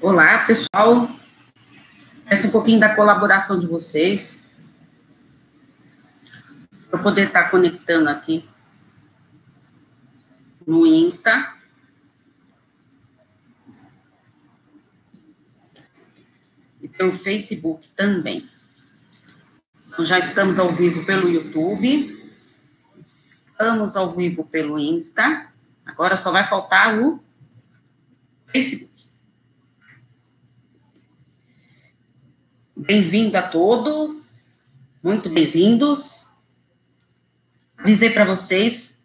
Olá, pessoal. Peço um pouquinho da colaboração de vocês. Para poder estar conectando aqui no Insta. E pelo Facebook também. Então, já estamos ao vivo pelo YouTube. Estamos ao vivo pelo Insta. Agora só vai faltar o Facebook. Bem-vindo a todos, muito bem-vindos. Avisei para vocês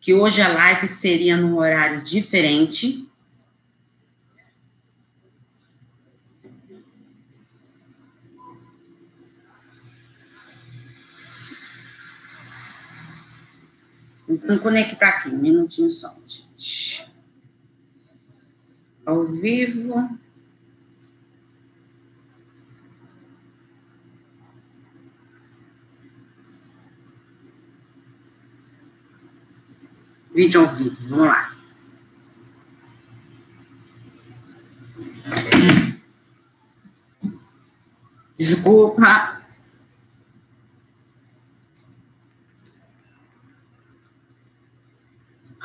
que hoje a live seria num horário diferente. Então, conectar aqui, um minutinho só, gente. Ao vivo. Vídeo ao vivo, vamos lá. Desculpa.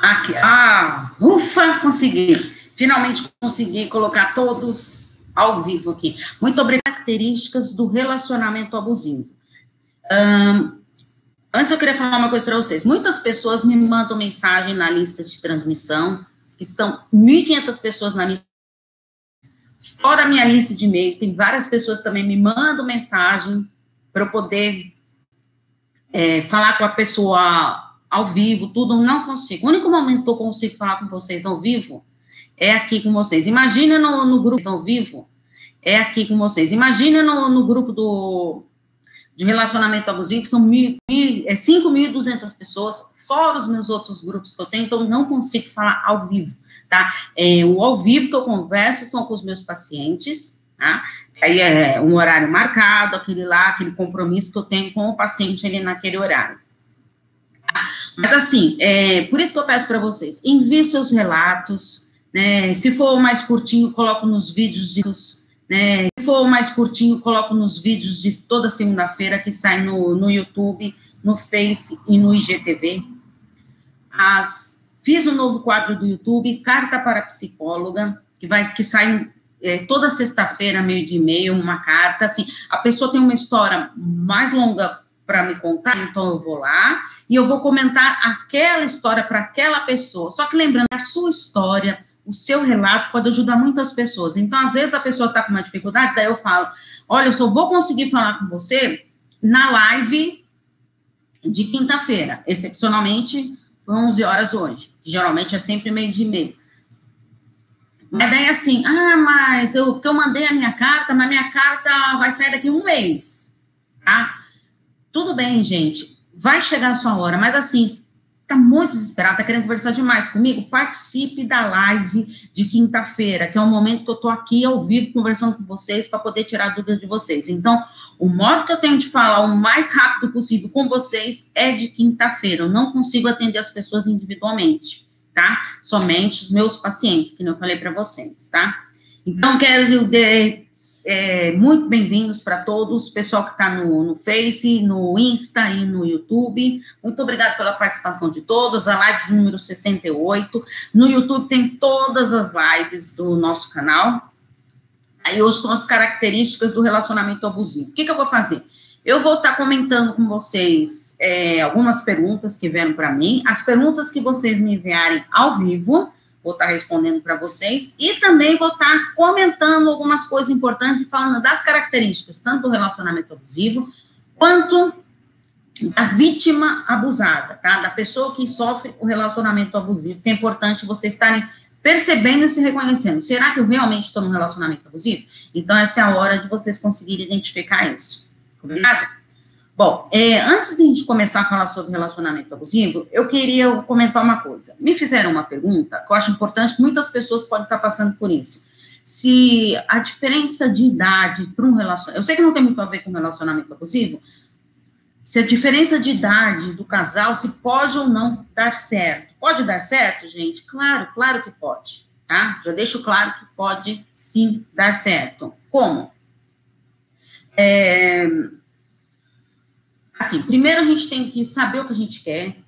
Aqui, ah, ufa, consegui. Finalmente consegui colocar todos ao vivo aqui. Muito obrigada. Características do relacionamento abusivo. Um, Antes eu queria falar uma coisa para vocês. Muitas pessoas me mandam mensagem na lista de transmissão, que são 1.500 pessoas na lista. Fora a minha lista de e-mail, tem várias pessoas também me mandam mensagem para eu poder é, falar com a pessoa ao vivo, tudo. Eu não consigo. O único momento que eu consigo falar com vocês ao vivo é aqui com vocês. Imagina no, no grupo ao vivo, é aqui com vocês. Imagina no, no grupo do de relacionamento abusivo, que são mil, mil, é 5.200 pessoas, fora os meus outros grupos que eu tenho, então não consigo falar ao vivo, tá? É, o ao vivo que eu converso são com os meus pacientes, tá? Aí é um horário marcado, aquele lá, aquele compromisso que eu tenho com o paciente ali naquele horário. Mas assim, é, por isso que eu peço para vocês, envie seus relatos, né? Se for mais curtinho, coloco nos vídeos de né? Se for mais curtinho, coloco nos vídeos de toda segunda-feira que sai no, no YouTube, no Face e no IGTV. As, fiz um novo quadro do YouTube, Carta para Psicóloga, que vai que sai é, toda sexta-feira, meio de e-mail, uma carta. Assim, a pessoa tem uma história mais longa para me contar, então eu vou lá e eu vou comentar aquela história para aquela pessoa. Só que lembrando, a sua história, o seu relato pode ajudar muitas pessoas. Então, às vezes, a pessoa está com uma dificuldade, daí eu falo: olha, eu só vou conseguir falar com você na live de quinta-feira. Excepcionalmente, foi 11 horas hoje. Geralmente é sempre meio de meio. Mas daí assim, ah, mas eu, porque eu mandei a minha carta, mas minha carta vai sair daqui um mês, tá? Tudo bem, gente, vai chegar a sua hora, mas assim, está muito desesperado, está querendo conversar demais comigo, participe da live de quinta-feira, que é o momento que eu estou aqui ao vivo conversando com vocês para poder tirar dúvidas de vocês. Então, o modo que eu tenho de falar o mais rápido possível com vocês é de quinta-feira. Eu não consigo atender as pessoas individualmente, tá? Somente os meus pacientes, que eu falei para vocês, tá? Então, quero de, é, muito bem-vindos para todos, pessoal que está no, no Face, no Insta e no YouTube. Muito obrigada pela participação de todos. A live número 68. No YouTube tem todas as lives do nosso canal. Aí hoje são as características do relacionamento abusivo. O que, que eu vou fazer? Eu vou estar tá comentando com vocês é, algumas perguntas que vieram para mim. As perguntas que vocês me enviarem ao vivo vou estar respondendo para vocês e também vou estar comentando algumas coisas importantes e falando das características, tanto do relacionamento abusivo, quanto da vítima abusada, tá? Da pessoa que sofre o relacionamento abusivo, que é importante vocês estarem percebendo e se reconhecendo. Será que eu realmente estou num relacionamento abusivo? Então, essa é a hora de vocês conseguirem identificar isso. Combinado? Bom, é, antes de a gente começar a falar sobre relacionamento abusivo, eu queria comentar uma coisa. Me fizeram uma pergunta que eu acho importante, que muitas pessoas podem estar passando por isso. Se a diferença de idade para um relacionamento. Eu sei que não tem muito a ver com relacionamento abusivo. se a diferença de idade do casal, se pode ou não dar certo. Pode dar certo, gente? Claro, claro que pode, tá? Já deixo claro que pode sim dar certo. Como? É... Assim, primeiro a gente tem que saber o que a gente quer.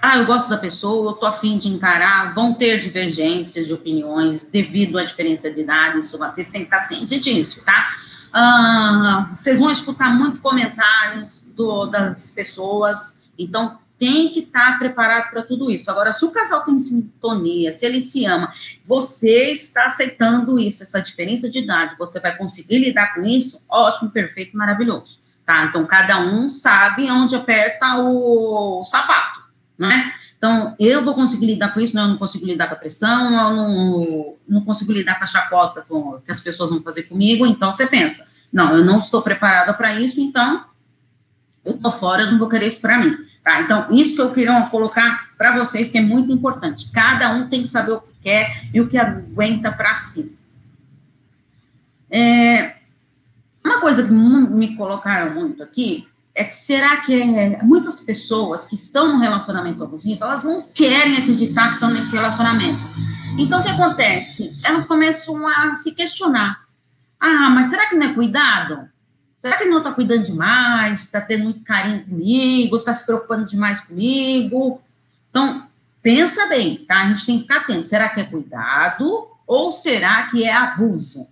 Ah, eu gosto da pessoa, eu tô afim de encarar, vão ter divergências de opiniões devido à diferença de idade, isso, vocês têm que estar ciente disso, tá? Ah, vocês vão escutar muito comentários do, das pessoas, então tem que estar preparado para tudo isso. Agora, se o casal tem sintonia, se ele se ama, você está aceitando isso, essa diferença de idade, você vai conseguir lidar com isso? Ótimo, perfeito, maravilhoso. Tá? Então, cada um sabe onde aperta o sapato, né? Então, eu vou conseguir lidar com isso, não, eu não consigo lidar com a pressão, eu não, não consigo lidar com a chacota com, que as pessoas vão fazer comigo, então você pensa, não, eu não estou preparada para isso, então eu tô fora, eu não vou querer isso para mim. Tá? Então, isso que eu queria colocar para vocês, que é muito importante. Cada um tem que saber o que quer e o que aguenta para si. É, uma coisa que me colocaram muito aqui é que será que é, muitas pessoas que estão no relacionamento abusivo, elas não querem acreditar que estão nesse relacionamento. Então, o que acontece? Elas começam a se questionar. Ah, mas será que não é cuidado? Será que ele não está cuidando demais? Está tendo muito carinho comigo? Está se preocupando demais comigo? Então, pensa bem, tá? A gente tem que ficar atento. Será que é cuidado ou será que é abuso?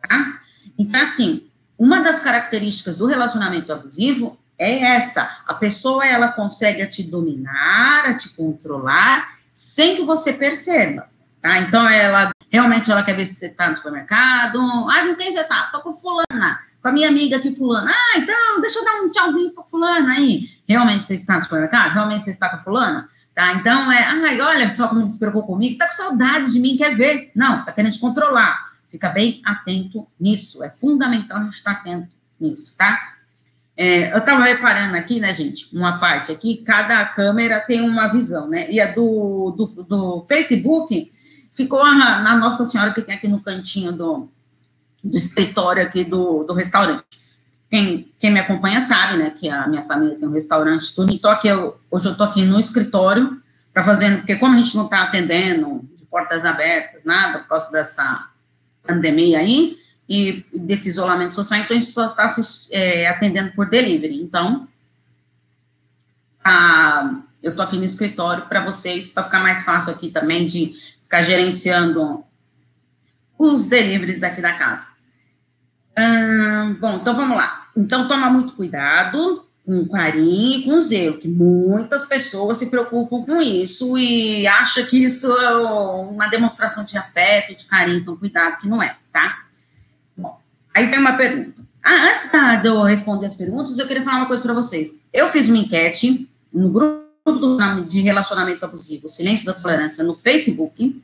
Tá? Então, assim, uma das características do relacionamento abusivo é essa. A pessoa, ela consegue te dominar, te controlar, sem que você perceba, tá? Então, ela, realmente, ela quer ver se você está no supermercado. Ah, não tem você tá? Tô com fulana com a minha amiga aqui, fulana. Ah, então, deixa eu dar um tchauzinho para fulana aí. Realmente você está no supermercado? Realmente você está com fulana? Tá, então é, ai, olha só como ele se preocupou comigo, tá com saudade de mim, quer ver? Não, tá querendo te controlar. Fica bem atento nisso, é fundamental a gente estar atento nisso, tá? É, eu estava reparando aqui, né, gente, uma parte aqui, cada câmera tem uma visão, né? E a do, do, do Facebook ficou a, na Nossa Senhora que tem aqui no cantinho do, do escritório aqui do, do restaurante. Quem, quem me acompanha sabe, né, que a minha família tem um restaurante, tudo. Então, aqui eu, hoje eu estou aqui no escritório para fazer, porque como a gente não está atendendo de portas abertas, nada, por causa dessa pandemia aí, e desse isolamento social, então a gente só está é, atendendo por delivery. Então, a, eu estou aqui no escritório para vocês, para ficar mais fácil aqui também de ficar gerenciando os deliveries daqui da casa. Hum, bom, então vamos lá. Então, toma muito cuidado com carinho e com zelo, que muitas pessoas se preocupam com isso e acham que isso é uma demonstração de afeto, de carinho, então cuidado que não é, tá? Bom, aí vem uma pergunta. Ah, antes tá, de eu responder as perguntas, eu queria falar uma coisa para vocês. Eu fiz uma enquete no grupo de relacionamento abusivo, Silêncio da Tolerância, no Facebook,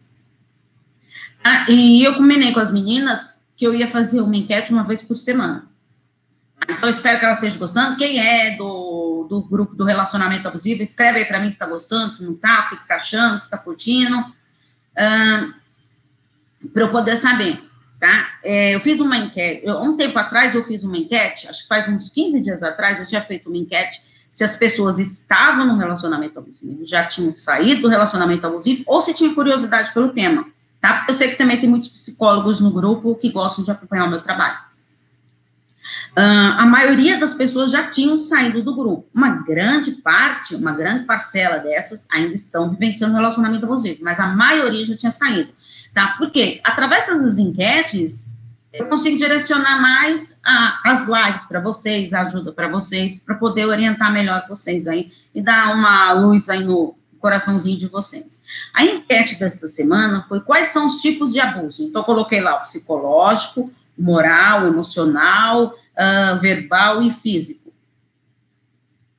tá? e eu combinei com as meninas que eu ia fazer uma enquete uma vez por semana. Então, espero que ela esteja gostando. Quem é do, do grupo do relacionamento abusivo, escreve aí para mim se está gostando, se não está, o que está achando, se está curtindo, para eu poder saber, tá? É, eu fiz uma enquete, eu, um tempo atrás eu fiz uma enquete, acho que faz uns 15 dias atrás, eu tinha feito uma enquete se as pessoas estavam no relacionamento abusivo, já tinham saído do relacionamento abusivo, ou se tinham curiosidade pelo tema tá? Eu sei que também tem muitos psicólogos no grupo que gostam de acompanhar o meu trabalho. Uh, a maioria das pessoas já tinham saído do grupo. Uma grande parte, uma grande parcela dessas ainda estão vivenciando relacionamento abusivo, mas a maioria já tinha saído, tá? Porque através dessas enquetes eu consigo direcionar mais a, as lives para vocês, a ajuda para vocês, para poder orientar melhor vocês aí e dar uma luz aí no, coraçãozinho de vocês. A enquete dessa semana foi quais são os tipos de abuso. Então, eu coloquei lá o psicológico, moral, emocional, uh, verbal e físico.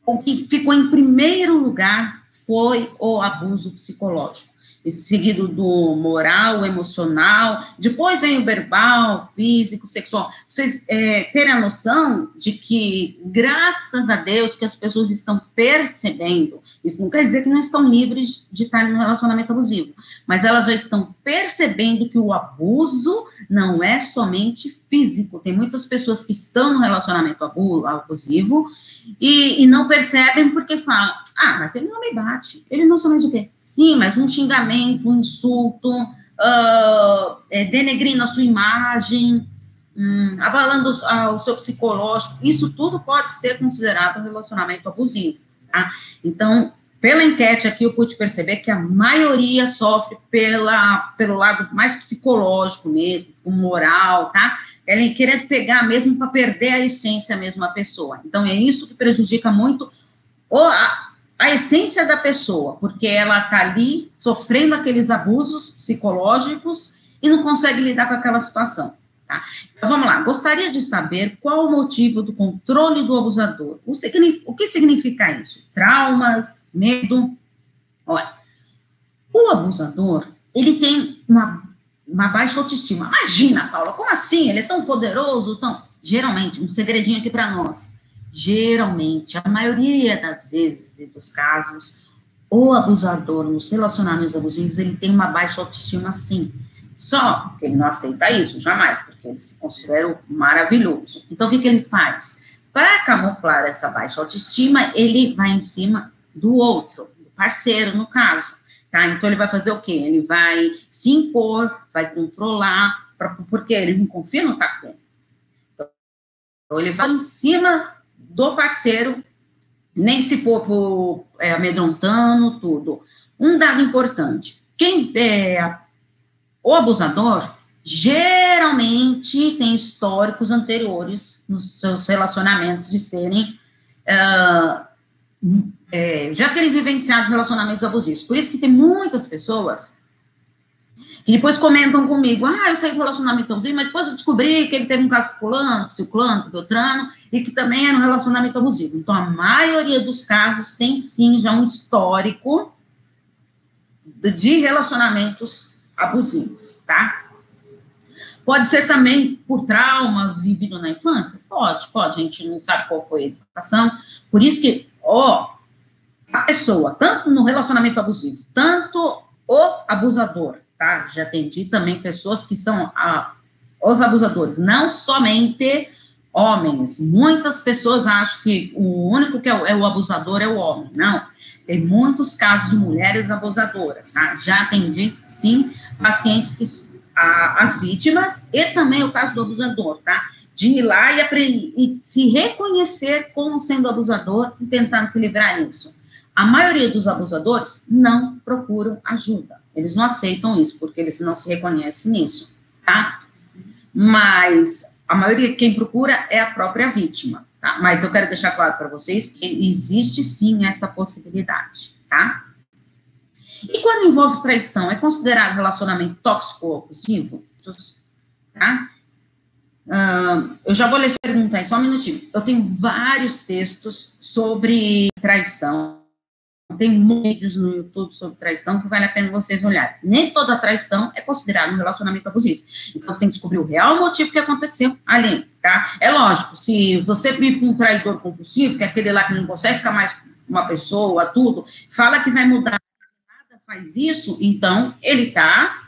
O que ficou em primeiro lugar foi o abuso psicológico. Seguido do moral, emocional, depois vem o verbal, físico, sexual. Vocês é, terem a noção de que, graças a Deus, que as pessoas estão percebendo, isso não quer dizer que não estão livres de estar no relacionamento abusivo, mas elas já estão percebendo que o abuso não é somente físico. Tem muitas pessoas que estão no relacionamento abusivo e, e não percebem porque falam, ah, mas ele não me bate, ele não sabe mais o quê? Sim, mas um xingamento, um insulto, uh, é, denegrindo a sua imagem, um, abalando o seu psicológico, isso tudo pode ser considerado um relacionamento abusivo, tá? Então, pela enquete aqui, eu pude perceber que a maioria sofre pela, pelo lado mais psicológico mesmo, o moral, tá? Ela querendo pegar mesmo para perder a essência mesmo da pessoa. Então, é isso que prejudica muito o, a, a essência da pessoa, porque ela está ali sofrendo aqueles abusos psicológicos e não consegue lidar com aquela situação. Tá? Então, vamos lá. Gostaria de saber qual o motivo do controle do abusador. O, o que significa isso? Traumas, medo? Olha, o abusador, ele tem uma, uma baixa autoestima. Imagina, Paula, como assim? Ele é tão poderoso, tão... Geralmente, um segredinho aqui para nós geralmente, a maioria das vezes e dos casos, o abusador nos relacionamentos abusivos, ele tem uma baixa autoestima sim. Só que ele não aceita isso, jamais, porque ele se considera maravilhoso. Então, o que, que ele faz? Para camuflar essa baixa autoestima, ele vai em cima do outro, do parceiro, no caso. Tá? Então, ele vai fazer o quê? Ele vai se impor, vai controlar, pra, porque ele não confia no tá Então, ele vai em cima do parceiro, nem se for por é, amedrontando, tudo. Um dado importante: quem é o abusador geralmente tem históricos anteriores nos seus relacionamentos de serem uh, é, já terem vivenciado relacionamentos abusivos. Por isso que tem muitas pessoas e depois comentam comigo, ah, eu saí do relacionamento abusivo, mas depois eu descobri que ele teve um caso com fulano, com ciclano, com e que também era um relacionamento abusivo. Então, a maioria dos casos tem sim já um histórico de relacionamentos abusivos, tá? Pode ser também por traumas vividos na infância? Pode, pode, a gente não sabe qual foi a educação. Por isso que, ó, a pessoa, tanto no relacionamento abusivo, tanto o abusador, tá? Já atendi também pessoas que são a, os abusadores, não somente homens. Muitas pessoas acham que o único que é o, é o abusador é o homem. Não. Tem muitos casos de mulheres abusadoras, tá? Já atendi, sim, pacientes que a, as vítimas e também o caso do abusador, tá? De ir lá e, e se reconhecer como sendo abusador e tentar se livrar disso. A maioria dos abusadores não procuram ajuda. Eles não aceitam isso, porque eles não se reconhecem nisso, tá? Mas a maioria quem procura é a própria vítima, tá? Mas eu quero deixar claro para vocês que existe sim essa possibilidade, tá? E quando envolve traição, é considerado relacionamento tóxico ou abusivo? Tá? Uh, eu já vou ler perguntar só um minutinho. Eu tenho vários textos sobre traição tem vídeos no YouTube sobre traição que vale a pena vocês olharem. Nem toda traição é considerada um relacionamento abusivo. Então, tem que descobrir o real motivo que aconteceu ali, tá? É lógico, se você vive com um traidor compulsivo, que é aquele lá que não consegue ficar mais uma pessoa, tudo, fala que vai mudar, nada faz isso, então ele tá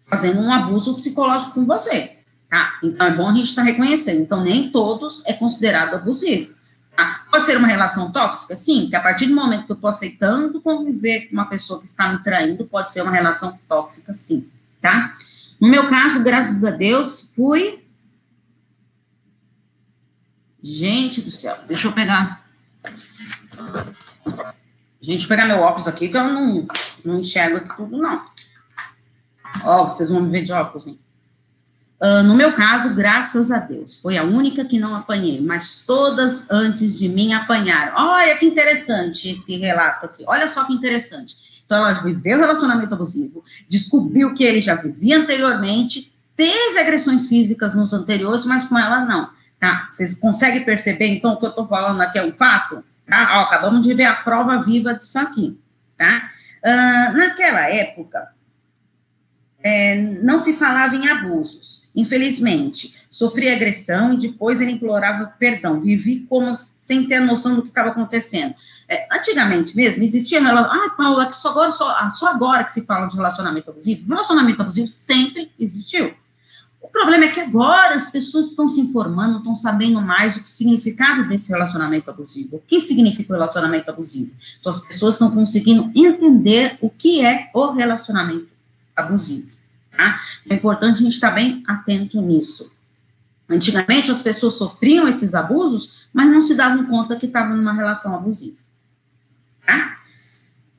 fazendo um abuso psicológico com você, tá? Então, é bom a gente estar tá reconhecendo. Então, nem todos é considerado abusivo. Ah, pode ser uma relação tóxica? Sim, que a partir do momento que eu estou aceitando conviver com uma pessoa que está me traindo, pode ser uma relação tóxica, sim, tá? No meu caso, graças a Deus, fui. Gente do céu, deixa eu pegar. Gente, pegar meu óculos aqui, que eu não, não enxergo aqui tudo, não. Ó, vocês vão me ver de óculos, hein? Uh, no meu caso, graças a Deus, foi a única que não apanhei, mas todas antes de mim apanharam. Olha que interessante esse relato aqui, olha só que interessante. Então, ela viveu relacionamento abusivo, descobriu que ele já vivia anteriormente, teve agressões físicas nos anteriores, mas com ela não, tá? Vocês conseguem perceber, então, o que eu tô falando aqui é um fato? Tá? Ó, acabamos de ver a prova viva disso aqui, tá? Uh, naquela época, é, não se falava em abusos. Infelizmente, sofria agressão e depois ele implorava perdão. Vivi como sem ter noção do que estava acontecendo. É, antigamente mesmo, existia ah, Paula, que só agora, só, só agora que se fala de relacionamento abusivo. Relacionamento abusivo sempre existiu. O problema é que agora as pessoas estão se informando, estão sabendo mais o significado desse relacionamento abusivo. O que significa o relacionamento abusivo? Então, as pessoas estão conseguindo entender o que é o relacionamento abusivo. Tá? É importante a gente estar bem atento nisso. Antigamente, as pessoas sofriam esses abusos, mas não se davam conta que estavam numa relação abusiva. Tá?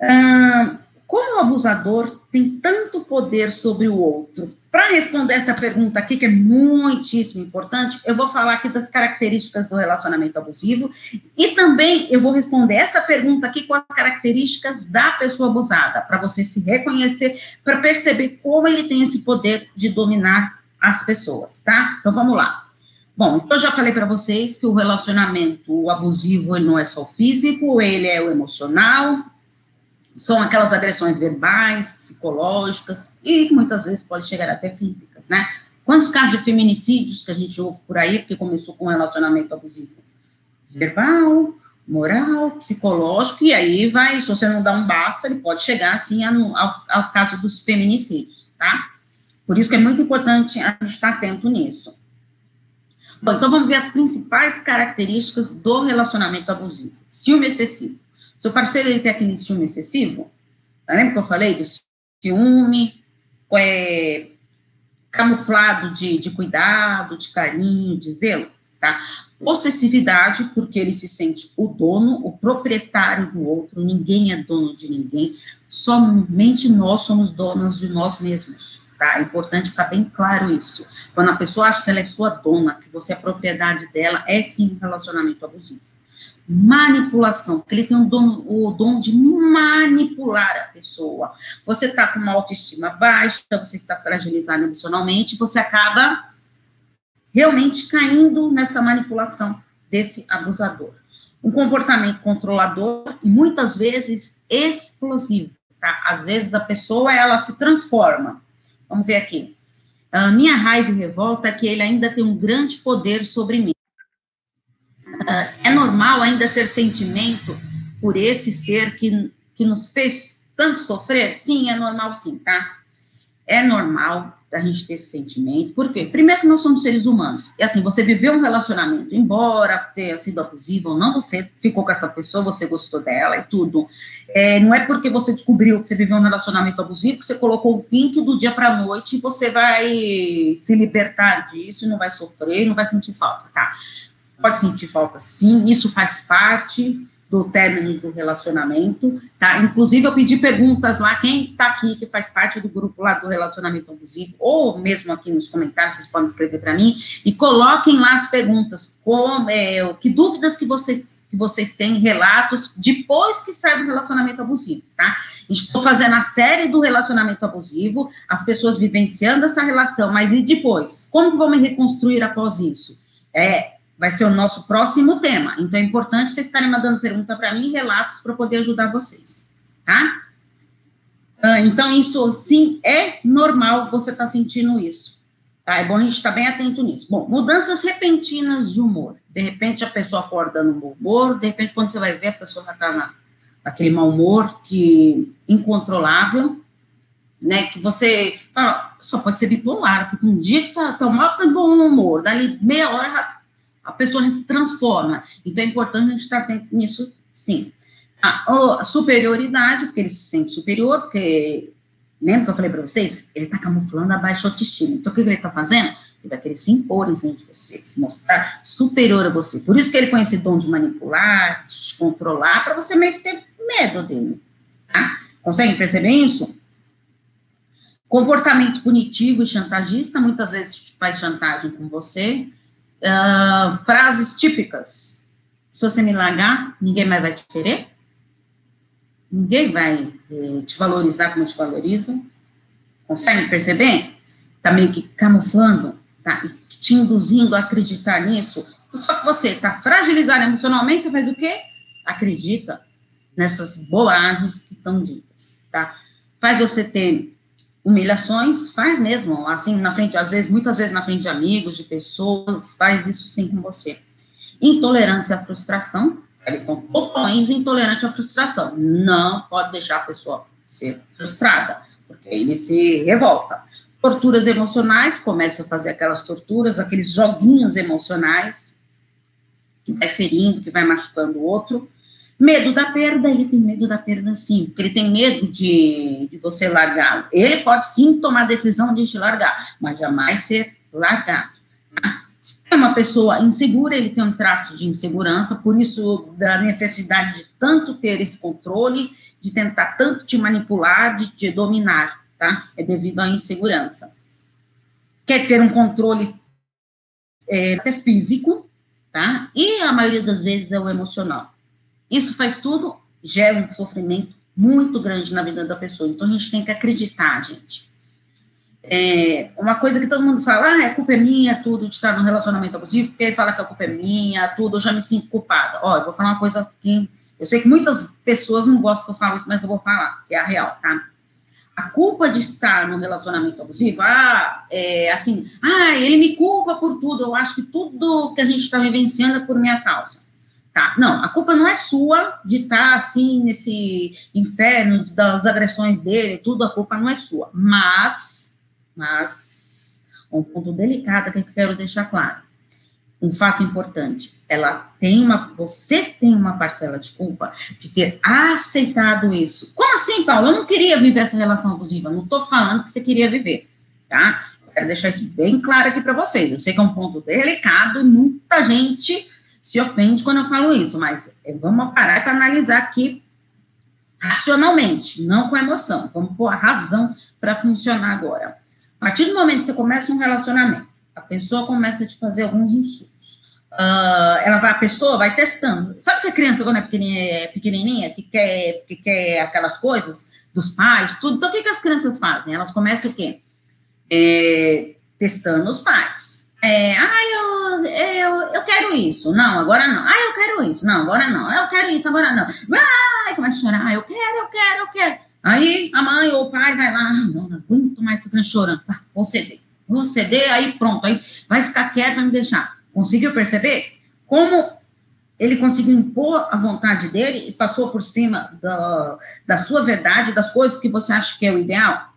Ah, como o abusador tem tanto poder sobre o outro? Para responder essa pergunta aqui, que é muitíssimo importante, eu vou falar aqui das características do relacionamento abusivo e também eu vou responder essa pergunta aqui com as características da pessoa abusada, para você se reconhecer, para perceber como ele tem esse poder de dominar as pessoas, tá? Então vamos lá. Bom, então já falei para vocês que o relacionamento abusivo ele não é só físico, ele é o emocional, são aquelas agressões verbais, psicológicas e muitas vezes pode chegar até físicas, né? Quantos casos de feminicídios que a gente ouve por aí, porque começou com um relacionamento abusivo? Verbal, moral, psicológico, e aí vai, se você não dá um basta, ele pode chegar, assim, ao, ao caso dos feminicídios, tá? Por isso que é muito importante a gente estar atento nisso. Bom, então vamos ver as principais características do relacionamento abusivo. Ciúme excessivo. Seu parceiro ele tem aquele ciúme excessivo? Lembra que eu falei do ciúme é, camuflado de, de cuidado, de carinho, de zelo? Tá? Possessividade, porque ele se sente o dono, o proprietário do outro, ninguém é dono de ninguém, somente nós somos donos de nós mesmos. Tá? É importante ficar bem claro isso. Quando a pessoa acha que ela é sua dona, que você é propriedade dela, é sim um relacionamento abusivo manipulação, porque ele tem o dom, o dom de manipular a pessoa. Você está com uma autoestima baixa, você está fragilizado emocionalmente, você acaba realmente caindo nessa manipulação desse abusador. Um comportamento controlador e muitas vezes explosivo, tá? Às vezes a pessoa, ela se transforma. Vamos ver aqui. A minha raiva e revolta é que ele ainda tem um grande poder sobre mim. É normal ainda ter sentimento por esse ser que, que nos fez tanto sofrer? Sim, é normal sim, tá? É normal a gente ter esse sentimento. Por quê? Primeiro que nós somos seres humanos. E assim, você viveu um relacionamento, embora tenha sido abusivo ou não, você ficou com essa pessoa, você gostou dela e tudo. É, não é porque você descobriu que você viveu um relacionamento abusivo que você colocou o fim que do dia para noite você vai se libertar disso, não vai sofrer, não vai sentir falta, tá? Pode sentir falta sim, isso faz parte do término do relacionamento, tá? Inclusive, eu pedi perguntas lá, quem tá aqui, que faz parte do grupo lá do relacionamento abusivo, ou mesmo aqui nos comentários, vocês podem escrever para mim, e coloquem lá as perguntas, como, é, que dúvidas que vocês, que vocês têm, relatos, depois que sai do relacionamento abusivo, tá? Estou fazendo a série do relacionamento abusivo, as pessoas vivenciando essa relação, mas e depois? Como vou me reconstruir após isso? É, vai ser o nosso próximo tema. Então é importante vocês estarem mandando pergunta para mim relatos para poder ajudar vocês, tá? Ah, então, isso sim é normal você estar tá sentindo isso. Tá? É bom a gente estar tá bem atento nisso. Bom, mudanças repentinas de humor. De repente a pessoa acorda no bom humor, de repente, quando você vai ver, a pessoa já está na, naquele mau humor que incontrolável, né? Que você ah, só pode ser bipolar, porque um dia tá, tá mal, tá bom humor, dali meia hora a pessoa se transforma. Então é importante a gente estar atento nisso, sim. A, a superioridade, porque ele se sente superior, porque lembra que eu falei para vocês? Ele está camuflando a baixa autoestima. Então o que ele está fazendo? Ele vai querer se impor em cima de você, se mostrar superior a você. Por isso que ele põe esse dom de manipular, de te controlar, para você meio que ter medo dele. Tá? Conseguem perceber isso? Comportamento punitivo e chantagista, muitas vezes faz chantagem com você, Uh, frases típicas. Se você me largar, ninguém mais vai te querer. Ninguém vai eh, te valorizar como te valorizo. Consegue perceber? Tá meio que camuflando, tá te induzindo a acreditar nisso. Só que você tá fragilizado emocionalmente, você faz o quê? Acredita. nessas bobagens que são ditas, tá? Faz você ter humilhações, faz mesmo, assim, na frente, às vezes, muitas vezes na frente de amigos, de pessoas, faz isso sim com você. Intolerância à frustração, eles são totalmente intolerantes à frustração. Não pode deixar a pessoa ser frustrada, porque ele se revolta. Torturas emocionais, começa a fazer aquelas torturas, aqueles joguinhos emocionais, que vai ferindo, que vai machucando o outro. Medo da perda, ele tem medo da perda sim, porque ele tem medo de, de você largá-lo. Ele pode sim tomar a decisão de te largar, mas jamais ser largado. Tá? É uma pessoa insegura, ele tem um traço de insegurança, por isso da necessidade de tanto ter esse controle, de tentar tanto te manipular, de te dominar, tá? É devido à insegurança. Quer ter um controle é, físico, tá? E a maioria das vezes é o emocional. Isso faz tudo, gera um sofrimento muito grande na vida da pessoa. Então a gente tem que acreditar, gente. É, uma coisa que todo mundo fala, ah, a culpa é minha, tudo de estar no relacionamento abusivo, porque ele fala que a culpa é minha, tudo, eu já me sinto culpada. Ó, eu vou falar uma coisa que eu sei que muitas pessoas não gostam que eu falo isso, mas eu vou falar, que é a real, tá? A culpa de estar no relacionamento abusivo, ah, é assim, ah, ele me culpa por tudo, eu acho que tudo que a gente está vivenciando é por minha causa. Tá? Não, a culpa não é sua de estar tá, assim nesse inferno das agressões dele, tudo a culpa não é sua. Mas, mas, um ponto delicado que eu quero deixar claro. Um fato importante, ela tem uma, você tem uma parcela de culpa de ter aceitado isso. Como assim, Paulo? Eu não queria viver essa relação abusiva, não estou falando que você queria viver, tá? quero deixar isso bem claro aqui para vocês. Eu sei que é um ponto delicado muita gente se ofende quando eu falo isso, mas é, vamos parar para analisar aqui racionalmente, não com emoção. Vamos pôr a razão para funcionar agora. A partir do momento que você começa um relacionamento, a pessoa começa a te fazer alguns insultos. Uh, ela vai, a pessoa vai testando. Sabe que a criança, quando é pequenininha, é pequenininha que, quer, que quer aquelas coisas dos pais, tudo. Então, o que, que as crianças fazem? Elas começam o quê? É, testando os pais é, ah, eu, eu, eu quero isso. Não, agora não. Ah, eu quero isso. Não, agora não. Eu quero isso, agora não. Vai, começa a chorar. Eu quero, eu quero, eu quero. Aí a mãe ou o pai vai lá, ah, não, aguento mais ficar chorando. Tá, vou ceder. Vou ceder, aí pronto. Aí vai ficar quieto, vai me deixar. Conseguiu perceber? Como ele conseguiu impor a vontade dele e passou por cima da, da sua verdade, das coisas que você acha que é o ideal?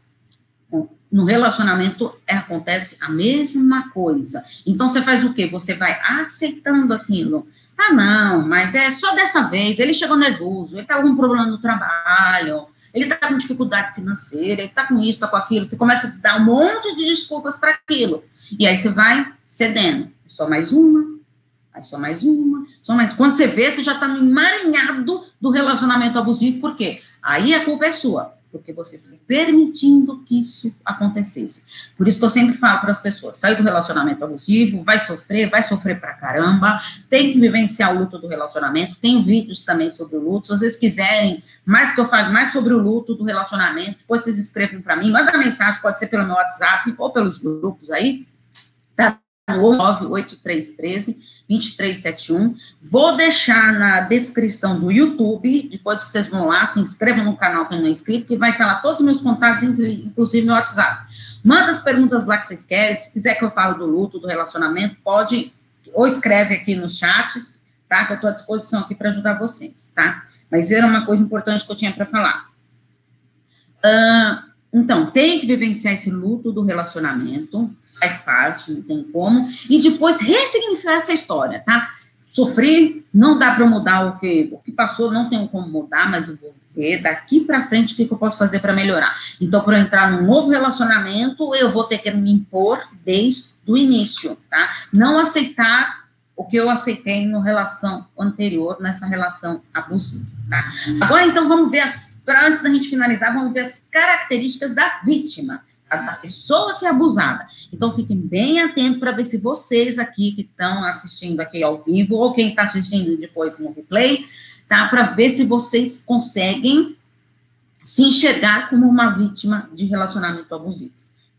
No relacionamento é, acontece a mesma coisa. Então você faz o quê? Você vai aceitando aquilo. Ah, não, mas é só dessa vez. Ele chegou nervoso, ele está com um problema no trabalho, ele está com dificuldade financeira, ele está com isso, está com aquilo. Você começa a dar um monte de desculpas para aquilo. E aí você vai cedendo. Só mais uma, aí só mais uma, só mais. Quando você vê, você já está no emaranhado do relacionamento abusivo, por quê? Aí a culpa é sua porque você foi permitindo que isso acontecesse. Por isso que eu sempre falo para as pessoas: sai do relacionamento abusivo, vai sofrer, vai sofrer pra caramba, tem que vivenciar o luto do relacionamento. Tem vídeos também sobre o luto. Se vocês quiserem mais que eu fale mais sobre o luto do relacionamento, depois vocês escrevem para mim, manda mensagem, pode ser pelo meu WhatsApp ou pelos grupos aí, tá? 98313 2371. Vou deixar na descrição do YouTube, depois vocês vão lá, se inscrevam no canal quem não é inscrito, que vai estar lá todos os meus contatos, inclusive meu WhatsApp. Manda as perguntas lá que vocês querem, se quiser que eu fale do luto, do relacionamento, pode, ou escreve aqui nos chats, tá? Que eu estou à disposição aqui para ajudar vocês, tá? Mas era uma coisa importante que eu tinha para falar. Uh, então, tem que vivenciar esse luto do relacionamento, faz parte, não tem como, e depois ressignificar essa história, tá? Sofri, não dá para mudar o que, o que passou, não tenho como mudar, mas eu vou ver daqui para frente o que, que eu posso fazer para melhorar. Então, para entrar num novo relacionamento, eu vou ter que me impor desde o início, tá? Não aceitar o que eu aceitei na relação anterior, nessa relação abusiva, tá? Agora, então, vamos ver as antes da gente finalizar, vamos ver as características da vítima, da pessoa que é abusada. Então, fiquem bem atentos para ver se vocês aqui que estão assistindo aqui ao vivo, ou quem está assistindo depois no replay, tá? Para ver se vocês conseguem se enxergar como uma vítima de relacionamento abusivo.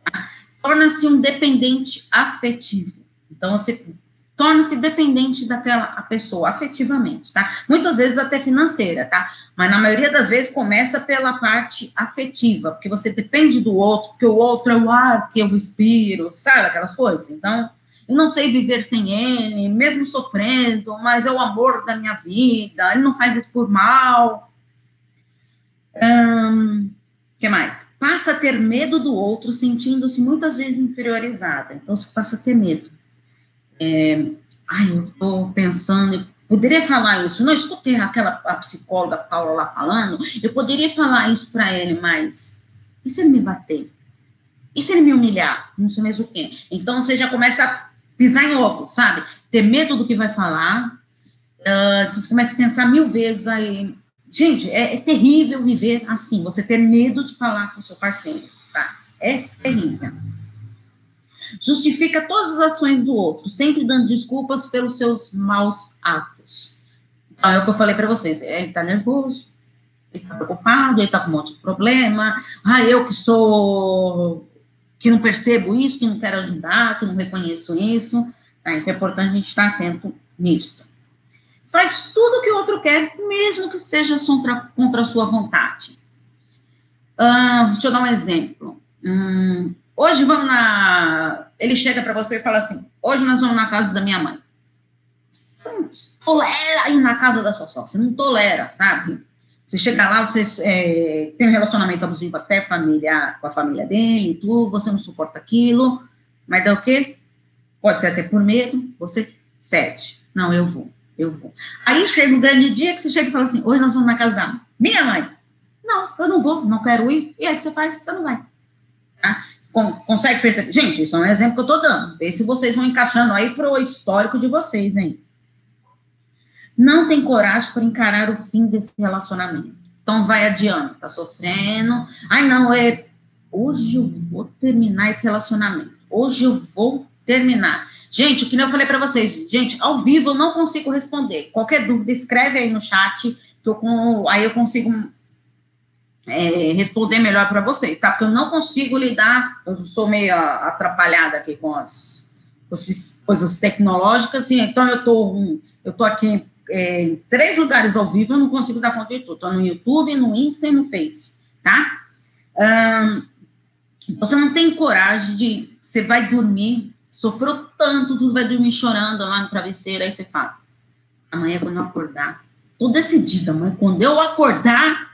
Tá? Torna-se um dependente afetivo. Então, você torna-se dependente daquela pessoa, afetivamente, tá? Muitas vezes até financeira, tá? Mas na maioria das vezes começa pela parte afetiva, porque você depende do outro, porque o outro é o ar que eu respiro, sabe? Aquelas coisas. Então, eu não sei viver sem ele, mesmo sofrendo, mas é o amor da minha vida, ele não faz isso por mal. Hum, que mais? Passa a ter medo do outro, sentindo-se muitas vezes inferiorizada. Então, você passa a ter medo é, ai, eu estou pensando, poderia falar isso, não escutei aquela a psicóloga Paula lá falando, eu poderia falar isso para ele, mas e se ele me bater? E se ele me humilhar? Não sei mais o quê. Então você já começa a pisar em ovos, sabe? Ter medo do que vai falar, uh, você começa a pensar mil vezes aí. Gente, é, é terrível viver assim, você ter medo de falar com o seu parceiro, tá? É terrível justifica todas as ações do outro, sempre dando desculpas pelos seus maus atos. Então, é o que eu falei para vocês, ele está nervoso, ele está preocupado, ele está com um monte de problema, ah, eu que sou, que não percebo isso, que não quero ajudar, que não reconheço isso, tá? então é importante a gente estar atento nisso. Faz tudo o que o outro quer, mesmo que seja contra, contra a sua vontade. Uh, deixa eu dar um exemplo. Hum, Hoje vamos na. Ele chega para você e fala assim: hoje nós vamos na casa da minha mãe. Você não tolera ir na casa da sua sogra, você não tolera, sabe? Você chega lá, você é, tem um relacionamento abusivo até familiar, com a família dele e tudo, você não suporta aquilo, mas é o quê? Pode ser até por medo, você cede. Não, eu vou, eu vou. Aí chega o grande dia que você chega e fala assim: hoje nós vamos na casa da minha mãe. Não, eu não vou, não quero ir. E aí você faz, você não vai. Consegue perceber? Gente, isso é um exemplo que eu estou dando. Vê se vocês vão encaixando aí para o histórico de vocês, hein? Não tem coragem para encarar o fim desse relacionamento. Então vai adiando, tá sofrendo. Ai, não, é. Hoje eu vou terminar esse relacionamento. Hoje eu vou terminar. Gente, o que eu falei para vocês, gente, ao vivo eu não consigo responder. Qualquer dúvida, escreve aí no chat, eu, com, aí eu consigo é, responder melhor para vocês, tá? Porque eu não consigo lidar, eu sou meio atrapalhada aqui com as, com as coisas tecnológicas, e então eu tô, eu tô aqui é, em três lugares ao vivo, eu não consigo dar conta de tudo. Tô no YouTube, no Insta e no Face, tá? você não tem coragem de, você vai dormir, sofreu tanto, tu vai dormir chorando lá no travesseiro, aí você fala, amanhã quando eu acordar, tô decidida, mãe, quando eu acordar,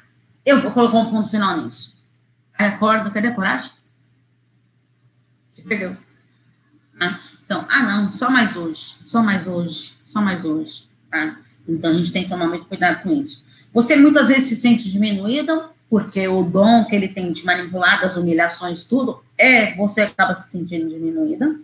eu vou colocar um ponto final nisso. Aí acorda, cadê a coragem? Se perdeu. Tá? Então, ah, não, só mais hoje, só mais hoje, só mais hoje. Tá? Então, a gente tem que tomar muito cuidado com isso. Você muitas vezes se sente diminuído, porque o dom que ele tem de manipular das humilhações, tudo, é você acaba se sentindo diminuída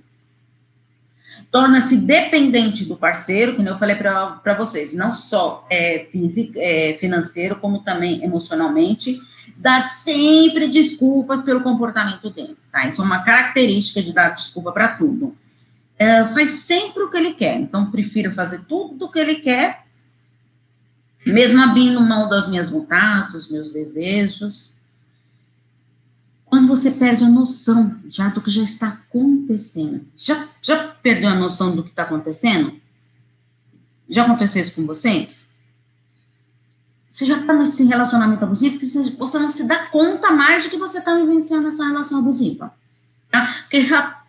torna-se dependente do parceiro, que eu falei para vocês, não só é, físico, é, financeiro, como também emocionalmente, dá sempre desculpas pelo comportamento dele, tá? Isso é uma característica de dar desculpa para tudo. É, faz sempre o que ele quer, então prefiro fazer tudo o que ele quer, mesmo abrindo mão das minhas vontades, dos meus desejos, quando você perde a noção já do que já está acontecendo. Já, já perdeu a noção do que está acontecendo? Já aconteceu isso com vocês? Você já está nesse relacionamento abusivo que você, não se dá conta mais de que você está vivenciando essa relação abusiva. Tá? Porque já,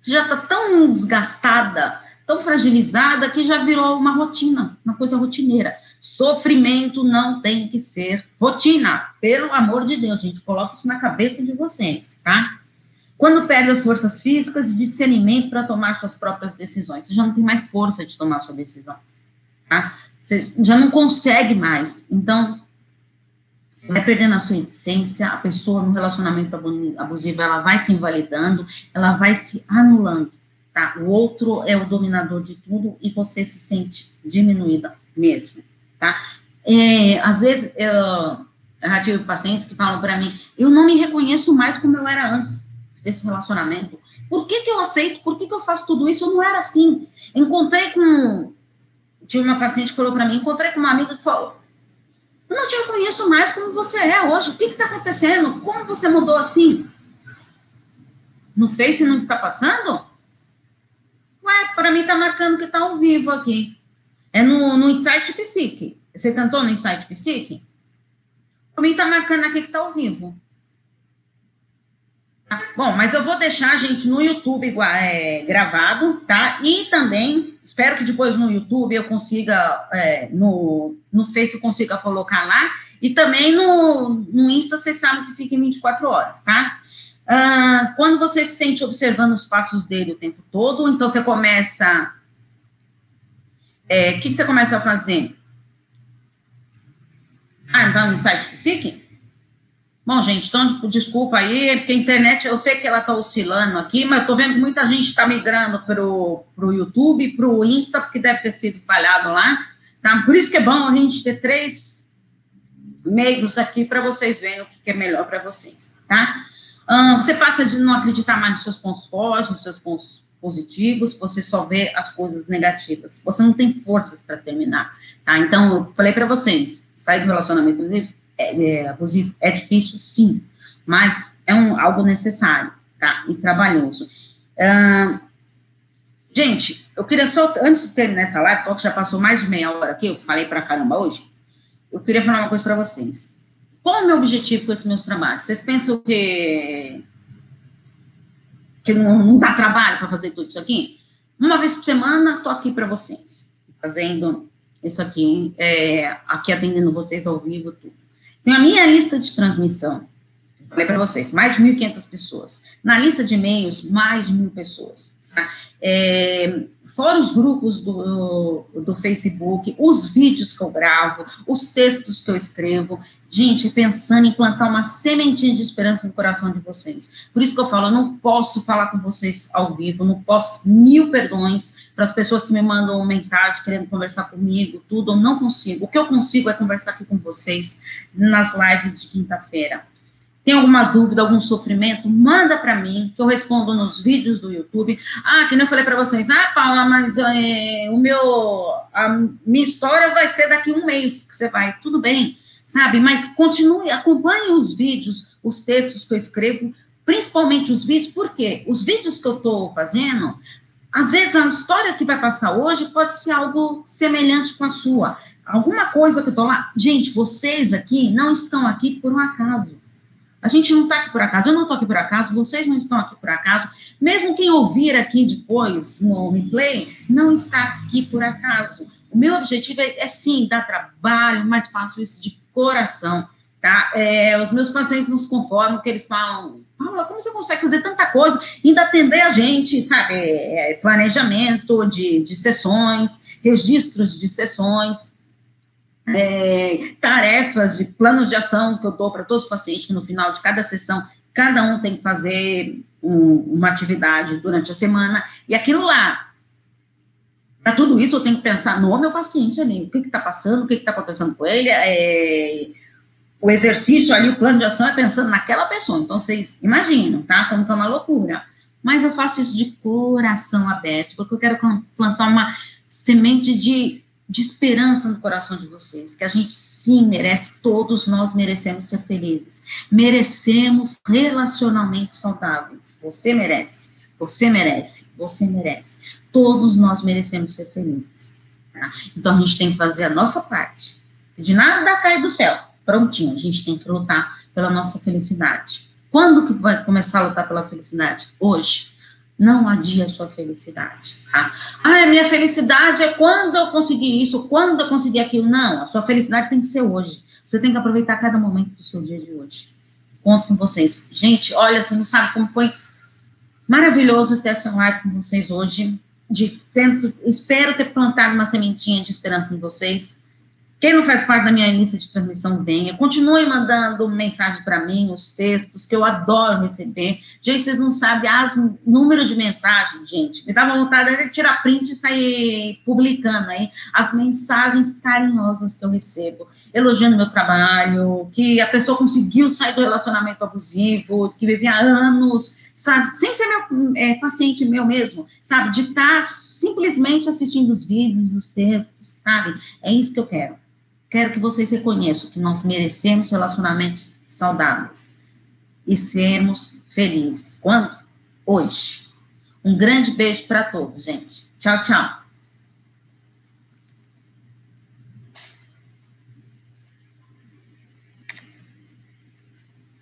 você já está tão desgastada, tão fragilizada, que já virou uma rotina, uma coisa rotineira. Sofrimento não tem que ser rotina. Pelo amor de Deus, gente, coloca isso na cabeça de vocês, tá? Quando perde as forças físicas e de discernimento para tomar suas próprias decisões, você já não tem mais força de tomar sua decisão, tá? Você já não consegue mais. Então, você vai perdendo a sua essência, a pessoa no relacionamento abusivo, ela vai se invalidando, ela vai se anulando, tá? O outro é o dominador de tudo e você se sente diminuída mesmo tá? É, às vezes, eu já tive pacientes que falam para mim, eu não me reconheço mais como eu era antes desse relacionamento. Por que, que eu aceito? Por que, que eu faço tudo isso? Eu não era assim. Encontrei com. Tinha uma paciente que falou para mim, encontrei com uma amiga que falou, não te reconheço mais como você é hoje. O que está acontecendo? Como você mudou assim? No Face não está passando? Ué, para mim está marcando que está ao vivo aqui. É no, no Insight Psique. Você cantou no Insight Psique? Mim está marcando aqui que está ao vivo. Tá? Bom, mas eu vou deixar, gente, no YouTube é, gravado, tá? E também, espero que depois no YouTube eu consiga, é, no, no Face eu consiga colocar lá. E também no, no Insta, vocês sabem que fica em 24 horas, tá? Ah, quando você se sente observando os passos dele o tempo todo, então você começa. O é, que, que você começa a fazer? Ah, então no site Psique? Bom, gente, então desculpa aí, porque a internet, eu sei que ela está oscilando aqui, mas eu tô vendo que muita gente está migrando pro, pro YouTube, pro Insta, porque deve ter sido falhado lá, tá? Por isso que é bom a gente ter três meios aqui para vocês verem o que, que é melhor para vocês, tá? você passa de não acreditar mais nos seus pontos fortes, nos seus pontos positivos, você só vê as coisas negativas. Você não tem forças para terminar, tá? Então, eu falei para vocês, sair do relacionamento é, é, abusivo é difícil, sim, mas é um, algo necessário, tá? E trabalhoso. Uh, gente, eu queria só, antes de terminar essa live, porque já passou mais de meia hora aqui, eu falei para caramba hoje, eu queria falar uma coisa para vocês. Qual é o meu objetivo com esses meus trabalhos? Vocês pensam que, que não, não dá trabalho para fazer tudo isso aqui? Uma vez por semana, estou aqui para vocês, fazendo isso aqui, é, aqui atendendo vocês ao vivo, tudo. Tem a minha lista de transmissão, falei para vocês, mais de 1.500 pessoas. Na lista de e-mails, mais de mil pessoas. Tá? É, fora os grupos do, do Facebook, os vídeos que eu gravo, os textos que eu escrevo, gente, pensando em plantar uma sementinha de esperança no coração de vocês. Por isso que eu falo, eu não posso falar com vocês ao vivo, não posso, mil perdões para as pessoas que me mandam mensagem querendo conversar comigo, tudo, eu não consigo. O que eu consigo é conversar aqui com vocês nas lives de quinta-feira. Tem alguma dúvida, algum sofrimento? Manda para mim, que eu respondo nos vídeos do YouTube. Ah, que nem eu falei para vocês, ah, Paula, mas é, o meu, a minha história vai ser daqui um mês que você vai. Tudo bem, sabe? Mas continue, acompanhe os vídeos, os textos que eu escrevo, principalmente os vídeos, porque os vídeos que eu estou fazendo, às vezes a história que vai passar hoje pode ser algo semelhante com a sua. Alguma coisa que eu estou lá. Gente, vocês aqui não estão aqui por um acaso. A gente não está aqui por acaso, eu não estou aqui por acaso, vocês não estão aqui por acaso. Mesmo quem ouvir aqui depois no replay, não está aqui por acaso. O meu objetivo é, é sim dar trabalho, mas faço isso de coração, tá? É, os meus pacientes não se conformam, que eles falam, Paula, como você consegue fazer tanta coisa, ainda atender a gente, sabe? É, planejamento de, de sessões, registros de sessões, é, tarefas e planos de ação que eu dou para todos os pacientes, que no final de cada sessão, cada um tem que fazer um, uma atividade durante a semana, e aquilo lá, para tudo isso eu tenho que pensar no meu paciente ali, o que está passando, o que está acontecendo com ele, é, o exercício ali, o plano de ação é pensando naquela pessoa, então vocês imaginam, tá, como que é uma loucura, mas eu faço isso de coração aberto, porque eu quero plantar uma semente de de esperança no coração de vocês, que a gente sim merece, todos nós merecemos ser felizes, merecemos relacionamentos saudáveis. Você merece, você merece, você merece. Todos nós merecemos ser felizes. Tá? Então a gente tem que fazer a nossa parte. De nada cai do céu. Prontinho, a gente tem que lutar pela nossa felicidade. Quando que vai começar a lutar pela felicidade? Hoje não adia a sua felicidade. Tá? Ah, a minha felicidade é quando eu conseguir isso, quando eu conseguir aquilo. Não, a sua felicidade tem que ser hoje. Você tem que aproveitar cada momento do seu dia de hoje. Conto com vocês. Gente, olha, você não sabe como foi maravilhoso ter essa live com vocês hoje. De tento, espero ter plantado uma sementinha de esperança em vocês. Quem não faz parte da minha lista de transmissão, venha. Continue mandando mensagem para mim, os textos, que eu adoro receber. Gente, vocês não sabem as número de mensagens, gente. Me dava vontade de tirar print e sair publicando aí as mensagens carinhosas que eu recebo, elogiando meu trabalho, que a pessoa conseguiu sair do relacionamento abusivo, que vivia anos, sabe, sem ser meu é, paciente meu mesmo, sabe? De estar tá simplesmente assistindo os vídeos, os textos, sabe? É isso que eu quero. Quero que vocês reconheçam que nós merecemos relacionamentos saudáveis e sermos felizes. Quando? Hoje. Um grande beijo para todos, gente. Tchau, tchau.